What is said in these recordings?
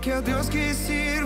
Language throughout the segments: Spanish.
Porque el Dios que sirvo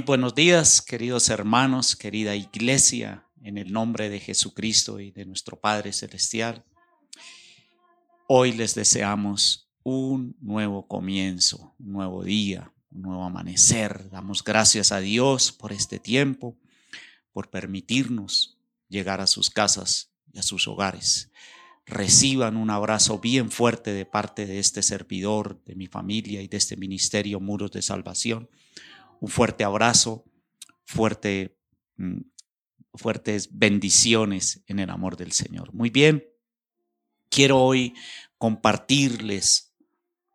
Muy buenos días, queridos hermanos, querida iglesia, en el nombre de Jesucristo y de nuestro Padre Celestial. Hoy les deseamos un nuevo comienzo, un nuevo día, un nuevo amanecer. Damos gracias a Dios por este tiempo, por permitirnos llegar a sus casas y a sus hogares. Reciban un abrazo bien fuerte de parte de este servidor, de mi familia y de este ministerio Muros de Salvación un fuerte abrazo, fuerte, mm, fuertes bendiciones en el amor del Señor. Muy bien, quiero hoy compartirles,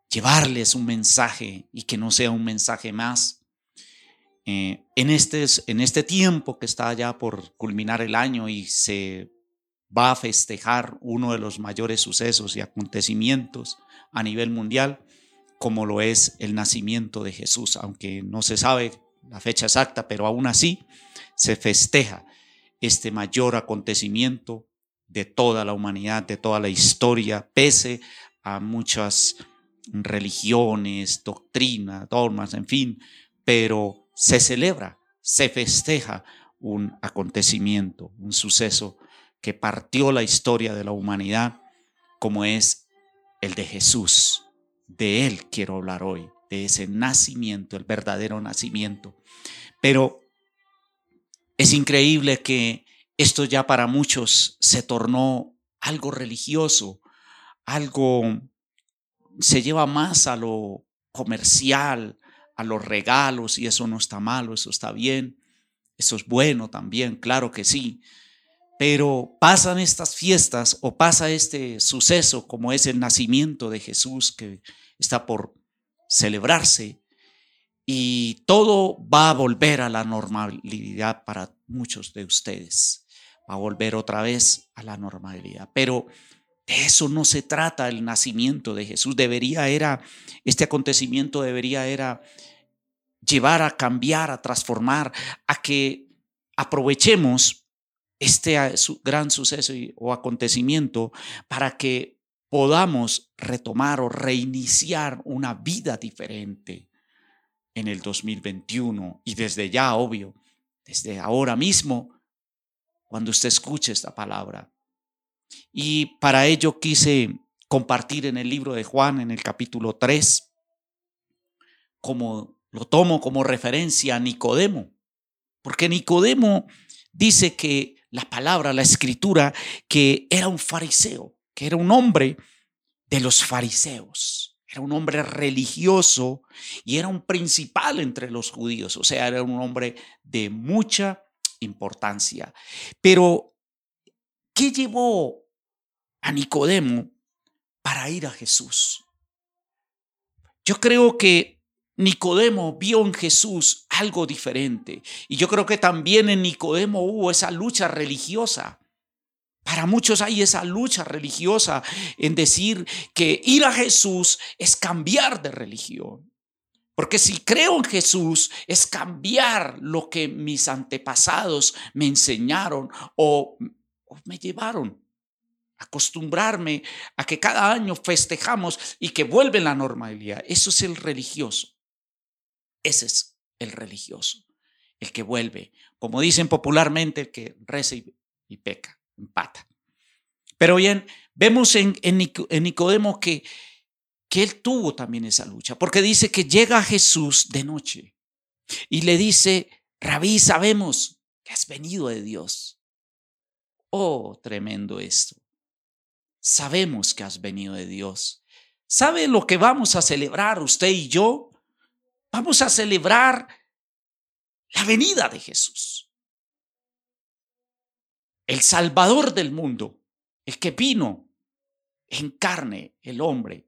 llevarles un mensaje y que no sea un mensaje más. Eh, en, este, en este tiempo que está ya por culminar el año y se va a festejar uno de los mayores sucesos y acontecimientos a nivel mundial, como lo es el nacimiento de Jesús, aunque no se sabe la fecha exacta, pero aún así se festeja este mayor acontecimiento de toda la humanidad, de toda la historia, pese a muchas religiones, doctrinas, dogmas, en fin, pero se celebra, se festeja un acontecimiento, un suceso que partió la historia de la humanidad, como es el de Jesús. De Él quiero hablar hoy, de ese nacimiento, el verdadero nacimiento. Pero es increíble que esto ya para muchos se tornó algo religioso, algo se lleva más a lo comercial, a los regalos, y eso no está malo, eso está bien, eso es bueno también, claro que sí. Pero pasan estas fiestas o pasa este suceso como es el nacimiento de Jesús que está por celebrarse y todo va a volver a la normalidad para muchos de ustedes. Va a volver otra vez a la normalidad. Pero de eso no se trata el nacimiento de Jesús. Debería era, este acontecimiento debería era llevar a cambiar, a transformar, a que aprovechemos este ah, gran suceso o acontecimiento para que podamos retomar o reiniciar una vida diferente en el 2021 y desde ya, obvio, desde ahora mismo, cuando usted escuche esta palabra. Y para ello quise compartir en el libro de Juan, en el capítulo 3, como lo tomo como referencia a Nicodemo, porque Nicodemo dice que la palabra, la escritura, que era un fariseo, que era un hombre de los fariseos, Era un hombre religioso y era un principal entre los judíos, o sea, era un hombre de mucha importancia. Pero, ¿qué llevó a Nicodemo para ir a Jesús? Yo creo que Nicodemo vio en Jesús algo diferente. Y yo creo que también en Nicodemo hubo esa lucha religiosa. Para muchos hay esa lucha religiosa en decir que ir a Jesús es cambiar de religión. Porque si creo en Jesús es cambiar lo que mis antepasados me enseñaron o, me llevaron. Acostumbrarme a que cada año festejamos y que vuelve la normalidad. Eso es el religioso. Ese es el religioso. El que vuelve. Como dicen popularmente, el que reza y peca empata. Pero bien, vemos en, Nicodemo que, que él tuvo también esa lucha, porque dice que llega Jesús de noche y le dice, Rabí, sabemos que has venido de Dios. Oh, tremendo esto. Sabemos que has venido de Dios. ¿Sabe lo que vamos a celebrar usted y yo? Vamos a celebrar la venida de Jesús el Salvador del mundo, el que vino en carne, el hombre,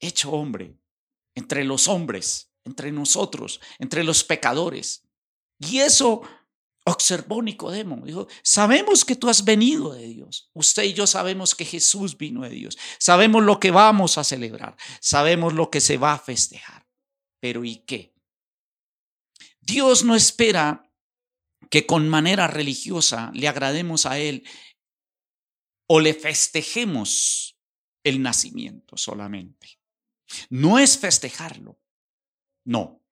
hecho hombre, entre los hombres, entre nosotros, entre los pecadores. Y eso observó Nicodemo. Dijo, sabemos que tú has venido de Dios. Usted y yo sabemos que Jesús vino de Dios. Sabemos lo que vamos a celebrar. Sabemos lo que se va a festejar. Pero ¿y qué? Dios no espera que con manera religiosa le agrademos a Él o le festejemos el nacimiento solamente. No es festejarlo, no.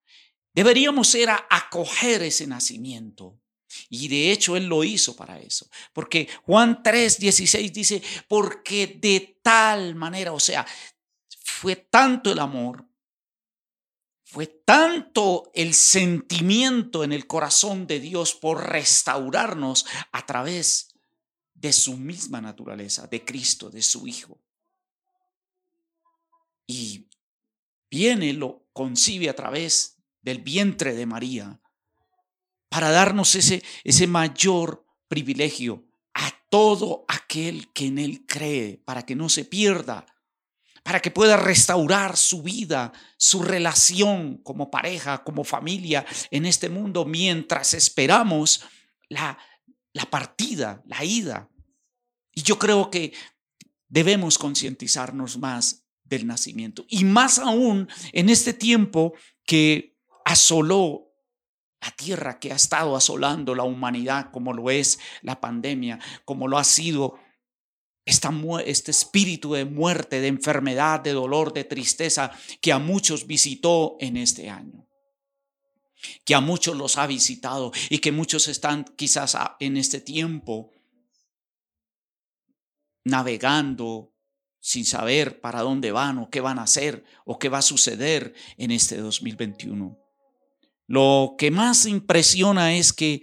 Deberíamos ser a acoger ese nacimiento. Y de hecho Él lo hizo para eso. Porque Juan 3, 16 dice, porque de tal manera, o sea, fue tanto el amor fue tanto el sentimiento en el corazón de Dios por restaurarnos a través de su misma naturaleza, de Cristo, de su Hijo. Y viene, lo concibe a través del vientre de María para darnos ese, ese mayor privilegio a todo aquel que en Él cree, para que no se pierda, para que pueda restaurar su vida, su relación como pareja, como familia en este mundo, mientras esperamos la, la partida, la ida. Y yo creo que debemos concientizarnos más del nacimiento. Y más aún en este tiempo que asoló la tierra, que ha estado asolando la humanidad, como lo es la pandemia, como lo ha sido este espíritu de muerte, de enfermedad, de dolor, de tristeza que a muchos visitó en este año, que a muchos los ha visitado y que muchos están quizás en este tiempo navegando sin saber para dónde van o qué van a hacer o qué va a suceder en este 2021. Lo que más impresiona es que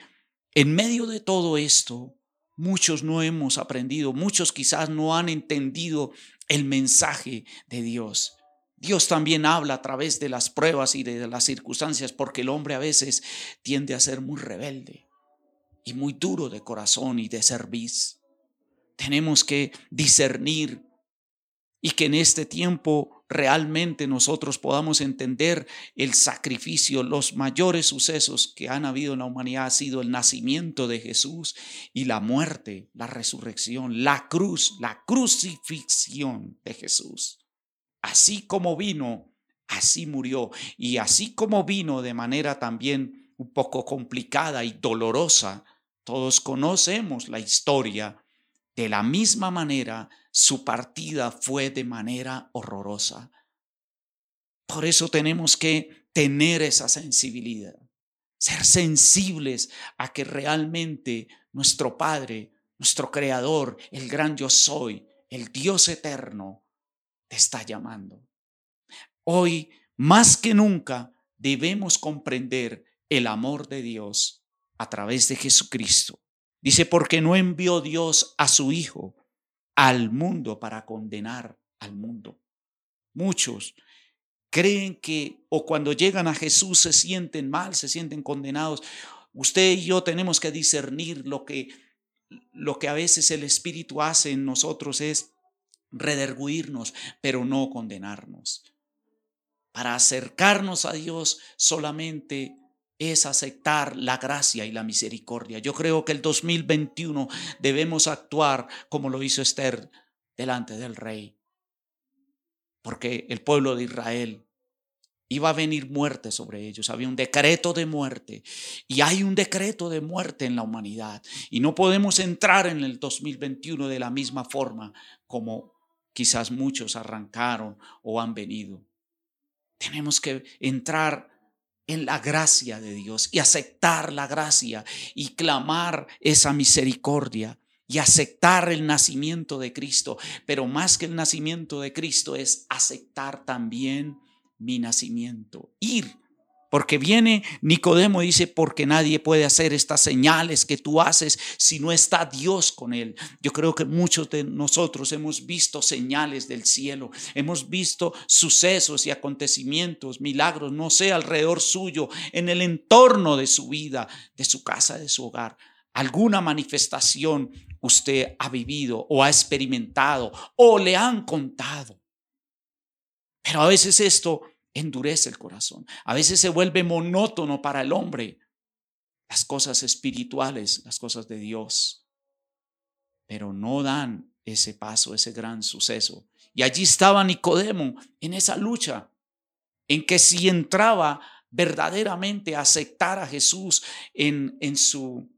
en medio de todo esto, Muchos no hemos aprendido, muchos quizás no han entendido el mensaje de Dios. Dios también habla a través de las pruebas y de las circunstancias porque el hombre a veces tiende a ser muy rebelde y muy duro de corazón y de servicio. Tenemos que discernir y que en este tiempo realmente nosotros podamos entender el sacrificio, los mayores sucesos que han habido en la humanidad ha sido el nacimiento de Jesús y la muerte, la resurrección, la cruz, la crucifixión de Jesús. Así como vino, así murió. Y así como vino de manera también un poco complicada y dolorosa, todos conocemos la historia. De la misma manera, su partida fue de manera horrorosa. Por eso tenemos que tener esa sensibilidad, ser sensibles a que realmente nuestro Padre, nuestro Creador, el gran yo soy, el Dios eterno, te está llamando. Hoy, más que nunca, debemos comprender el amor de Dios a través de Jesucristo. Dice, porque no envió Dios a su Hijo al mundo para condenar al mundo. Muchos creen que o cuando llegan a Jesús se sienten mal, se sienten condenados. Usted y yo tenemos que discernir lo que lo que a veces el Espíritu hace en nosotros es rederguirnos, pero no condenarnos. Para acercarnos a Dios solamente es aceptar la gracia y la misericordia. Yo creo que el 2021 debemos actuar como lo hizo Esther delante del rey. Porque el pueblo de Israel iba a venir muerte sobre ellos. Había un decreto de muerte. Y hay un decreto de muerte en la humanidad. Y no podemos entrar en el 2021 de la misma forma como quizás muchos arrancaron o han venido. Tenemos que entrar en la gracia de Dios y aceptar la gracia y clamar esa misericordia y aceptar el nacimiento de Cristo. Pero más que el nacimiento de Cristo es aceptar también mi nacimiento. Ir porque viene Nicodemo y dice, porque nadie puede hacer estas señales que tú haces si no está Dios con él. Yo creo que muchos de nosotros hemos visto señales del cielo, hemos visto sucesos y acontecimientos, milagros, no sé, alrededor suyo, en el entorno de su vida, de su casa, de su hogar. Alguna manifestación usted ha vivido o ha experimentado o le han contado. Pero a veces esto endurece el corazón. A veces se vuelve monótono para el hombre las cosas espirituales, las cosas de Dios, pero no dan ese paso, ese gran suceso. Y allí estaba Nicodemo en esa lucha, en que si entraba verdaderamente a aceptar a Jesús en, su,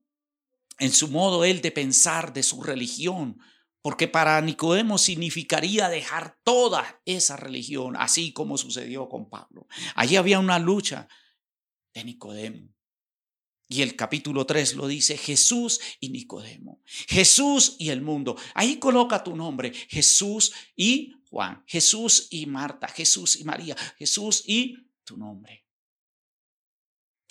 en su modo él de pensar, de su religión, porque para Nicodemo significaría dejar toda esa religión, así como sucedió con Pablo. Allí había una lucha de Nicodemo. Y el capítulo 3 lo dice Jesús y Nicodemo, Jesús y el mundo. Ahí coloca tu nombre, Jesús y Juan, Jesús y Marta, Jesús y María, Jesús y tu nombre.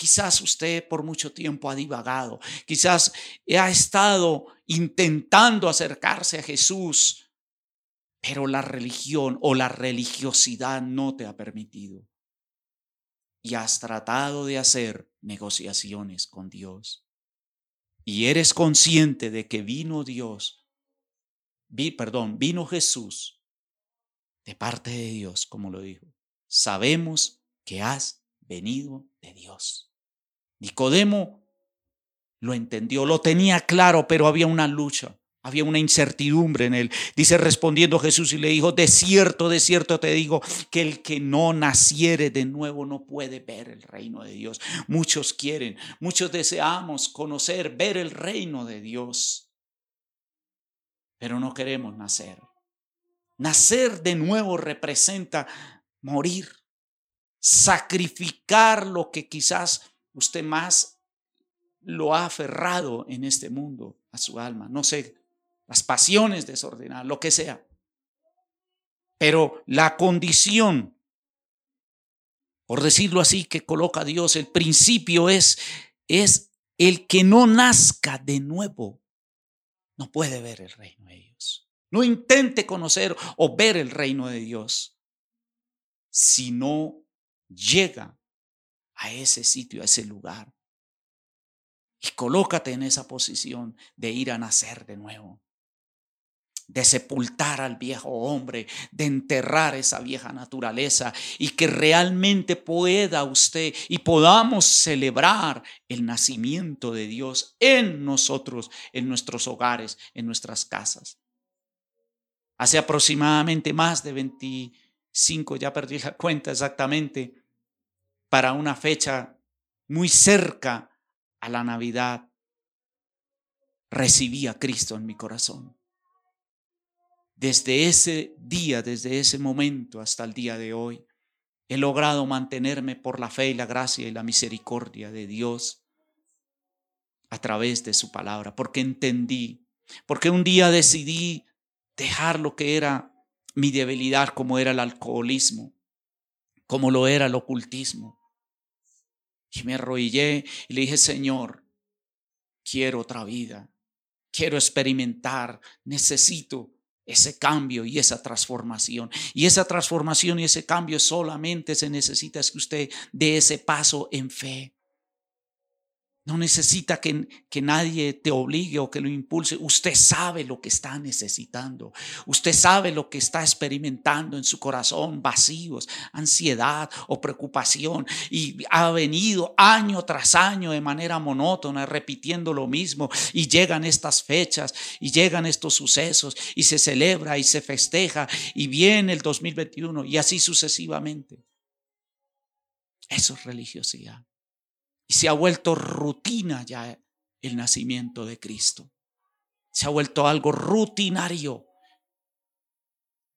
Quizás usted por mucho tiempo ha divagado, quizás ha estado intentando acercarse a Jesús, pero la religión o la religiosidad no te ha permitido. Y has tratado de hacer negociaciones con Dios. Y eres consciente de que vino Dios, vi, perdón, vino Jesús de parte de Dios, como lo dijo. Sabemos que has venido de Dios. Nicodemo lo entendió, lo tenía claro, pero había una lucha, había una incertidumbre en él. Dice respondiendo Jesús y le dijo, de cierto, de cierto te digo, que el que no naciere de nuevo no puede ver el reino de Dios. Muchos quieren, muchos deseamos conocer, ver el reino de Dios, pero no queremos nacer. Nacer de nuevo representa morir sacrificar lo que quizás usted más lo ha aferrado en este mundo a su alma, no sé, las pasiones desordenadas, lo que sea. Pero la condición, por decirlo así, que coloca Dios, el principio es, es el que no nazca de nuevo, no puede ver el reino de Dios. No intente conocer o ver el reino de Dios si no llega a ese sitio, a ese lugar. Y colócate en esa posición de ir a nacer de nuevo, de sepultar al viejo hombre, de enterrar esa vieja naturaleza y que realmente pueda usted y podamos celebrar el nacimiento de Dios en nosotros, en nuestros hogares, en nuestras casas. Hace aproximadamente más de 25, ya perdí la cuenta exactamente, para una fecha muy cerca a la Navidad, recibí a Cristo en mi corazón. Desde ese día, desde ese momento hasta el día de hoy, he logrado mantenerme por la fe y la gracia y la misericordia de Dios a través de su palabra, porque entendí, porque un día decidí dejar lo que era mi debilidad, como era el alcoholismo, como lo era el ocultismo, y me arrodillé y le dije, Señor, quiero otra vida, quiero experimentar, necesito ese cambio y esa transformación. Y esa transformación y ese cambio solamente se necesita es que usted dé ese paso en fe. No necesita que, que, nadie te obligue o que lo impulse. Usted sabe lo que está necesitando. Usted sabe lo que está experimentando en su corazón, vacíos, ansiedad o preocupación. Y ha venido año tras año de manera monótona, repitiendo lo mismo. Y llegan estas fechas y llegan estos sucesos y se celebra y se festeja y viene el 2021 y así sucesivamente. Eso es religiosidad. Y se ha vuelto rutina ya el nacimiento de Cristo. Se ha vuelto algo rutinario.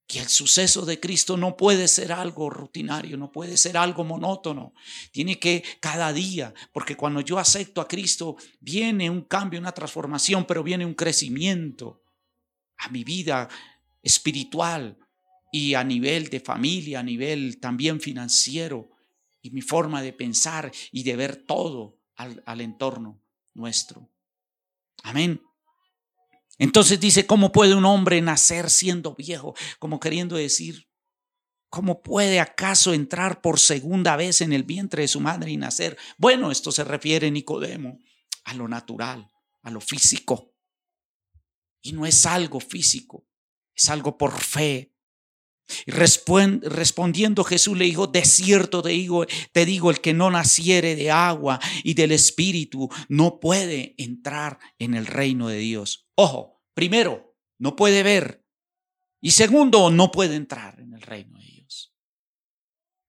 Que el suceso de Cristo no puede ser algo rutinario, no puede ser algo monótono. Tiene que cada día, porque cuando yo acepto a Cristo, viene un cambio, una transformación, pero viene un crecimiento a mi vida espiritual y a nivel de familia, a nivel también financiero y mi forma de pensar y de ver todo al, entorno nuestro. Amén. Entonces dice, ¿cómo puede un hombre nacer siendo viejo? Como queriendo decir, ¿cómo puede acaso entrar por segunda vez en el vientre de su madre y nacer? Bueno, esto se refiere, Nicodemo, a lo natural, a lo físico. Y no es algo físico, es algo por fe, respondiendo Jesús le dijo, de cierto te digo, te digo, el que no naciere de agua y del Espíritu no puede entrar en el reino de Dios. Ojo, primero, no puede ver. Y segundo, no puede entrar en el reino de Dios.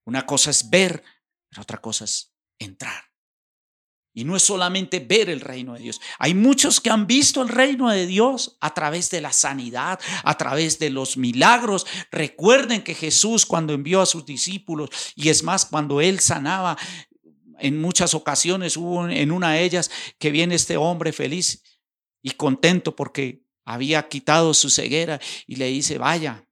Una cosa es ver, pero otra cosa es entrar. Y no es solamente ver el reino de Dios. Hay muchos que han visto el reino de Dios a través de la sanidad, a través de los milagros. Recuerden que Jesús cuando envió a sus discípulos, y es más, cuando él sanaba, en muchas ocasiones hubo en una de ellas que viene este hombre feliz y contento porque había quitado su ceguera y le dice, vaya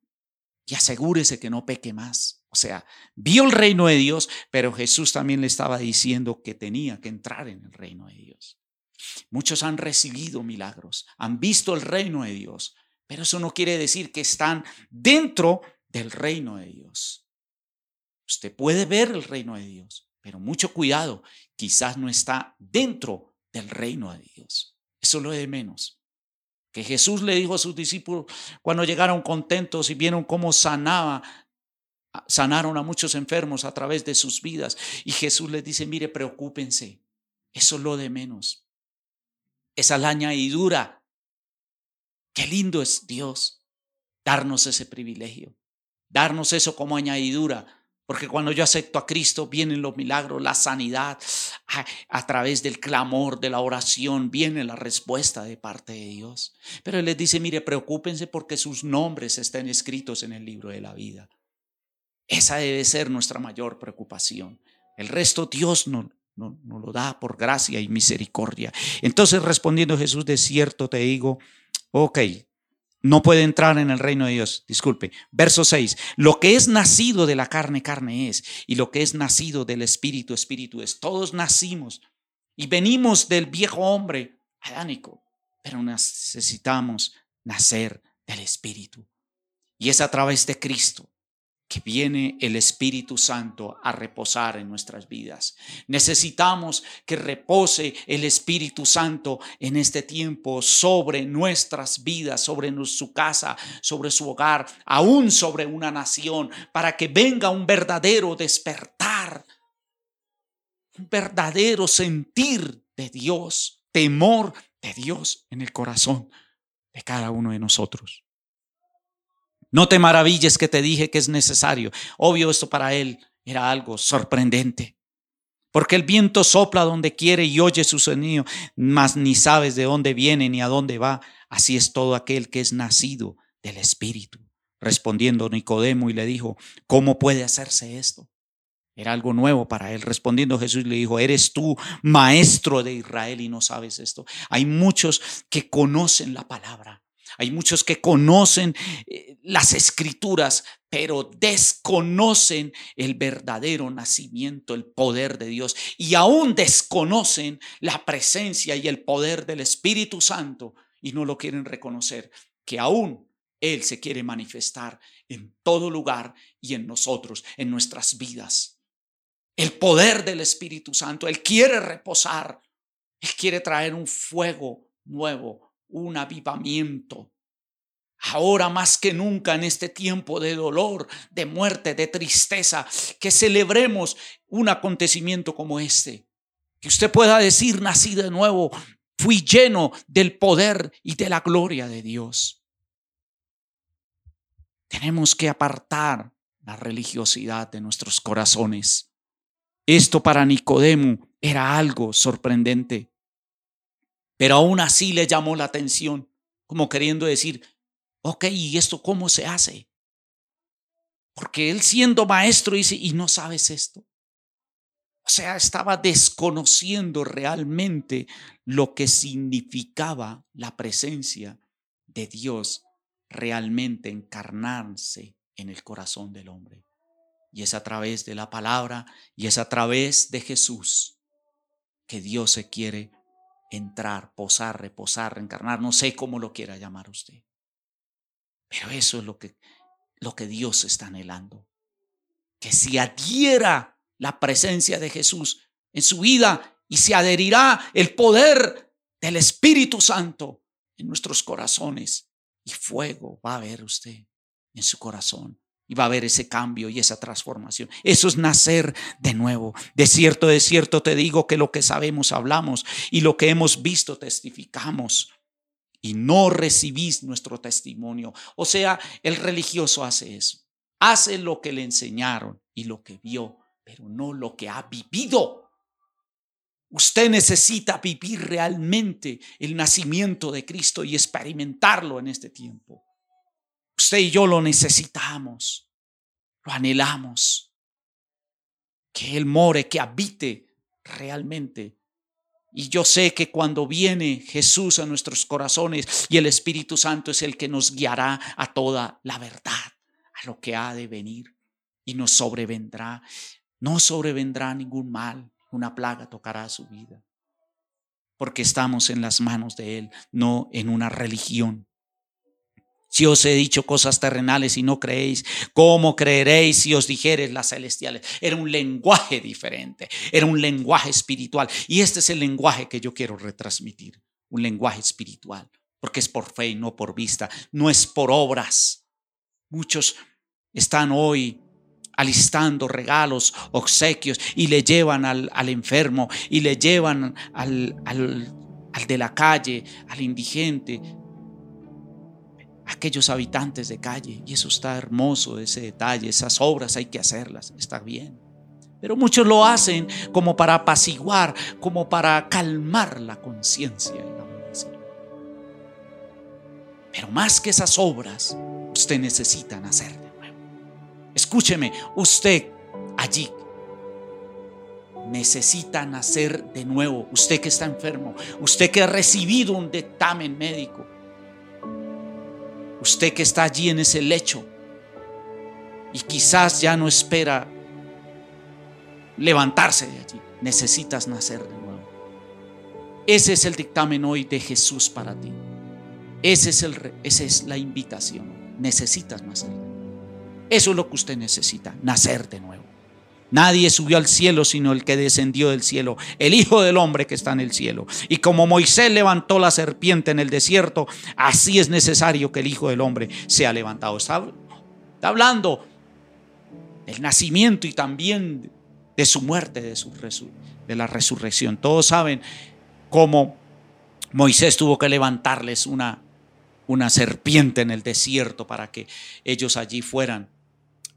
y asegúrese que no peque más. O sea, vio el reino de Dios, pero Jesús también le estaba diciendo que tenía que entrar en el reino de Dios. Muchos han recibido milagros, han visto el reino de Dios, pero eso no quiere decir que están dentro del reino de Dios. Usted puede ver el reino de Dios, pero mucho cuidado, quizás no está dentro del reino de Dios. Eso lo de menos. Que Jesús le dijo a sus discípulos cuando llegaron contentos y vieron cómo sanaba sanaron a muchos enfermos a través de sus vidas. Y Jesús les dice, mire, preocúpense, eso es lo de menos. Esa es la añadidura. Qué lindo es Dios darnos ese privilegio, darnos eso como añadidura. Porque cuando yo acepto a Cristo, vienen los milagros, la sanidad, a, través del clamor, de la oración, viene la respuesta de parte de Dios. Pero Él les dice, mire, preocúpense porque sus nombres estén escritos en el libro de la vida. Esa debe ser nuestra mayor preocupación. El resto Dios no, no, no, lo da por gracia y misericordia. Entonces respondiendo Jesús, de cierto te digo, ok, no puede entrar en el reino de Dios. Disculpe. Verso 6. Lo que es nacido de la carne, carne es. Y lo que es nacido del espíritu, espíritu es. Todos nacimos y venimos del viejo hombre adánico, pero necesitamos nacer del espíritu. Y es a través de Cristo que viene el Espíritu Santo a reposar en nuestras vidas. Necesitamos que repose el Espíritu Santo en este tiempo sobre nuestras vidas, sobre su casa, sobre su hogar, aún sobre una nación, para que venga un verdadero despertar, un verdadero sentir de Dios, temor de Dios en el corazón de cada uno de nosotros. No te maravilles que te dije que es necesario. Obvio, esto para él era algo sorprendente. Porque el viento sopla donde quiere y oye su sonido, mas ni sabes de dónde viene ni a dónde va. Así es todo aquel que es nacido del Espíritu. Respondiendo Nicodemo y le dijo, ¿cómo puede hacerse esto? Era algo nuevo para él. Respondiendo Jesús le dijo, ¿eres tú maestro de Israel y no sabes esto? Hay muchos que conocen la palabra, hay muchos que conocen eh, las escrituras, pero desconocen el verdadero nacimiento, el poder de Dios. Y aún desconocen la presencia y el poder del Espíritu Santo y no lo quieren reconocer. Que aún Él se quiere manifestar en todo lugar y en nosotros, en nuestras vidas. El poder del Espíritu Santo, Él quiere reposar, Él quiere traer un fuego nuevo, un avivamiento. Ahora más que nunca en este tiempo de dolor, de muerte, de tristeza, que celebremos un acontecimiento como este. Que usted pueda decir, nací de nuevo, fui lleno del poder y de la gloria de Dios. Tenemos que apartar la religiosidad de nuestros corazones. Esto para Nicodemo era algo sorprendente, pero aún así le llamó la atención, como queriendo decir, ok, ¿y esto cómo se hace? Porque él siendo maestro dice, ¿y no sabes esto? O sea, estaba desconociendo realmente lo que significaba la presencia de Dios realmente encarnarse en el corazón del hombre. Y es a través de la palabra y es a través de Jesús que Dios se quiere entrar, posar, reposar, reencarnar, no sé cómo lo quiera llamar usted. Pero eso es lo que, lo que Dios está anhelando. Que se adhiera la presencia de Jesús en su vida y se adherirá el poder del Espíritu Santo en nuestros corazones y fuego va a ver usted en su corazón. Y va a haber ese cambio y esa transformación. Eso es nacer de nuevo. De cierto, de cierto te digo que lo que sabemos hablamos y lo que hemos visto testificamos. Y no recibís nuestro testimonio. O sea, el religioso hace eso. Hace lo que le enseñaron y lo que vio, pero no lo que ha vivido. Usted necesita vivir realmente el nacimiento de Cristo y experimentarlo en este tiempo. Usted y yo lo necesitamos, lo anhelamos. Que Él more, que habite realmente. Y yo sé que cuando viene Jesús a nuestros corazones y el Espíritu Santo es el que nos guiará a toda la verdad, a lo que ha de venir y nos sobrevendrá. No sobrevendrá ningún mal, una plaga tocará su vida. Porque estamos en las manos de Él, no en una religión. Si os he dicho cosas terrenales y no creéis, ¿cómo creeréis si os dijeres las celestiales? Era un lenguaje diferente, era un lenguaje espiritual. Y este es el lenguaje que yo quiero retransmitir, un lenguaje espiritual, porque es por fe y no por vista, no es por obras. Muchos están hoy alistando regalos, obsequios, y le llevan al, enfermo, y le llevan al, al, de la calle, al indigente, aquellos habitantes de calle. Y eso está hermoso, ese detalle, esas obras hay que hacerlas, está bien. Pero muchos lo hacen como para apaciguar, como para calmar la conciencia Pero más que esas obras, usted necesita hacer Escúcheme, usted allí necesita nacer de nuevo. Usted que está enfermo, usted que ha recibido un dictamen médico, usted que está allí en ese lecho y quizás ya no espera levantarse de allí. Necesitas nacer de nuevo. Ese es el dictamen hoy de Jesús para ti. Ese es el, esa es la invitación. Necesitas nacer. Eso es lo que usted necesita, nacer de nuevo. Nadie subió al cielo sino el que descendió del cielo, el Hijo del Hombre que está en el cielo. Y como Moisés levantó la serpiente en el desierto, así es necesario que el Hijo del Hombre sea levantado. Está, hablando del nacimiento y también de su muerte, de, de la resurrección. Todos saben cómo Moisés tuvo que levantarles una, una serpiente en el desierto para que ellos allí fueran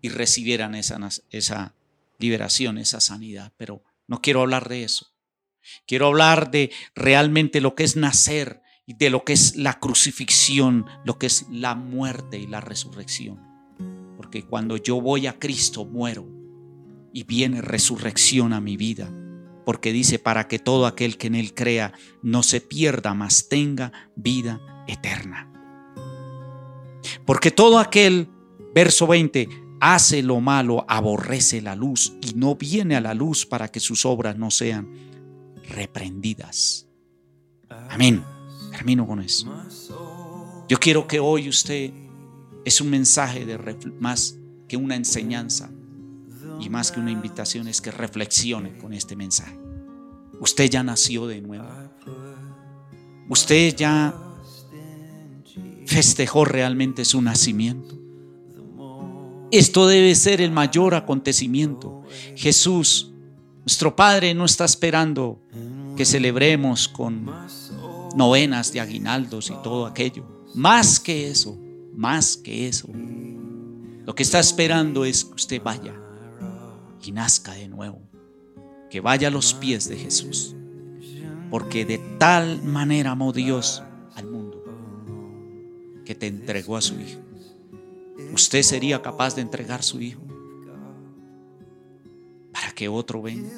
y recibieran esa, esa liberación, esa sanidad. Pero no quiero hablar de eso. Quiero hablar de realmente lo que es nacer y de lo que es la crucifixión, lo que es la muerte y la resurrección. Porque cuando yo voy a Cristo muero y viene resurrección a mi vida. Porque dice, para que todo aquel que en Él crea no se pierda, mas tenga vida eterna. Porque todo aquel, verso 20, hace lo malo, aborrece la luz y no viene a la luz para que sus obras no sean reprendidas. Amén. Termino con eso. Yo quiero que hoy usted Es un mensaje de más que una enseñanza y más que una invitación es que reflexione con este mensaje. Usted ya nació de nuevo. Usted ya festejó realmente su nacimiento. Esto debe ser el mayor acontecimiento. Jesús, nuestro Padre, no está esperando que celebremos con novenas de aguinaldos y todo aquello. Más que eso, más que eso. Lo que está esperando es que usted vaya y nazca de nuevo. Que vaya a los pies de Jesús. Porque de tal manera amó Dios al mundo que te entregó a su Hijo. ¿Usted sería capaz de entregar su Hijo para que otro venga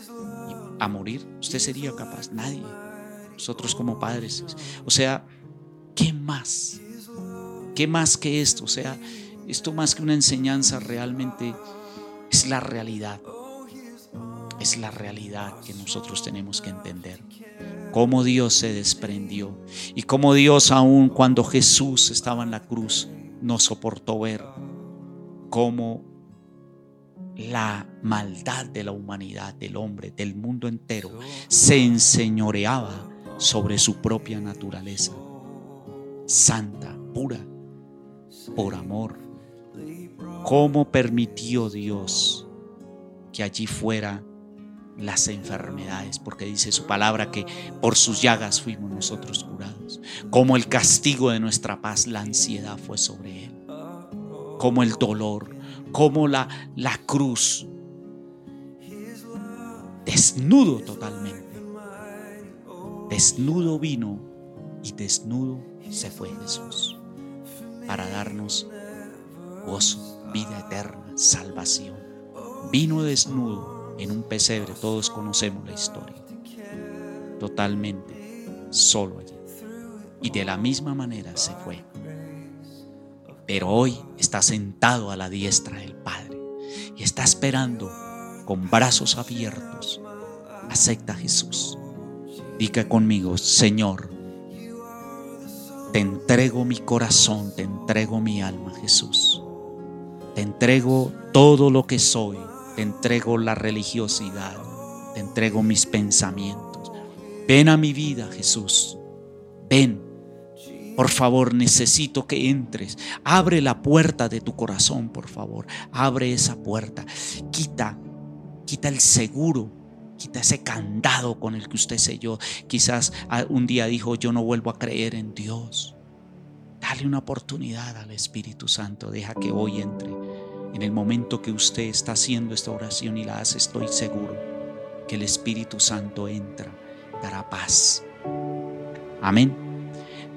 a morir? ¿Usted sería capaz? Nadie. Nosotros como padres. O sea, ¿qué más? ¿Qué más que esto? O sea, esto más que una enseñanza realmente es la realidad. Es la realidad que nosotros tenemos que entender. Cómo Dios se desprendió y cómo Dios aún cuando Jesús estaba en la cruz no soportó ver cómo la maldad de la humanidad, del hombre, del mundo entero, se enseñoreaba sobre su propia naturaleza, santa, pura, por amor. ¿Cómo permitió Dios que allí fueran las enfermedades? Porque dice su palabra que por sus llagas fuimos nosotros curados. Como el castigo de nuestra paz, la ansiedad fue sobre él. Como el dolor, como la, la cruz. Desnudo totalmente. Desnudo vino y desnudo se fue Jesús para darnos gozo vida eterna, salvación. Vino desnudo en un pesebre, todos conocemos la historia. Totalmente solo allí. Y de la misma manera se fue. Pero hoy está sentado a la diestra del Padre y está esperando con brazos abiertos. Acepta a Jesús. Diga conmigo, Señor, te entrego mi corazón, te entrego mi alma, Jesús. Te entrego todo lo que soy. Te entrego la religiosidad. Te entrego mis pensamientos. Ven a mi vida, Jesús. Ven. Por favor, necesito que entres. Abre la puerta de tu corazón, por favor. Abre esa puerta. Quita, quita el seguro. Quita ese candado con el que usted selló. Quizás un día dijo, yo no vuelvo a creer en Dios. Dale una oportunidad al Espíritu Santo. Deja que hoy entre. En el momento que usted está haciendo esta oración y la hace, estoy seguro que el Espíritu Santo entra, dará paz. Amén.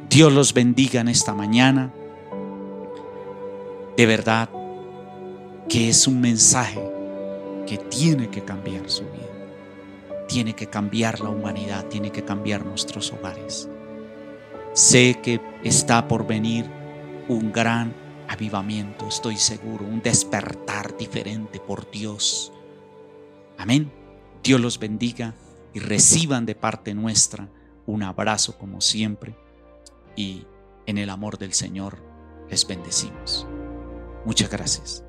Dios los bendiga en esta mañana. De verdad que es un mensaje que tiene que cambiar su vida. Tiene que cambiar la humanidad, tiene que cambiar nuestros hogares. Sé que está por venir un gran avivamiento, estoy seguro, un despertar diferente por Dios. Amén. Dios los bendiga y reciban de parte nuestra un abrazo como siempre y en el amor del Señor les bendecimos. Muchas gracias.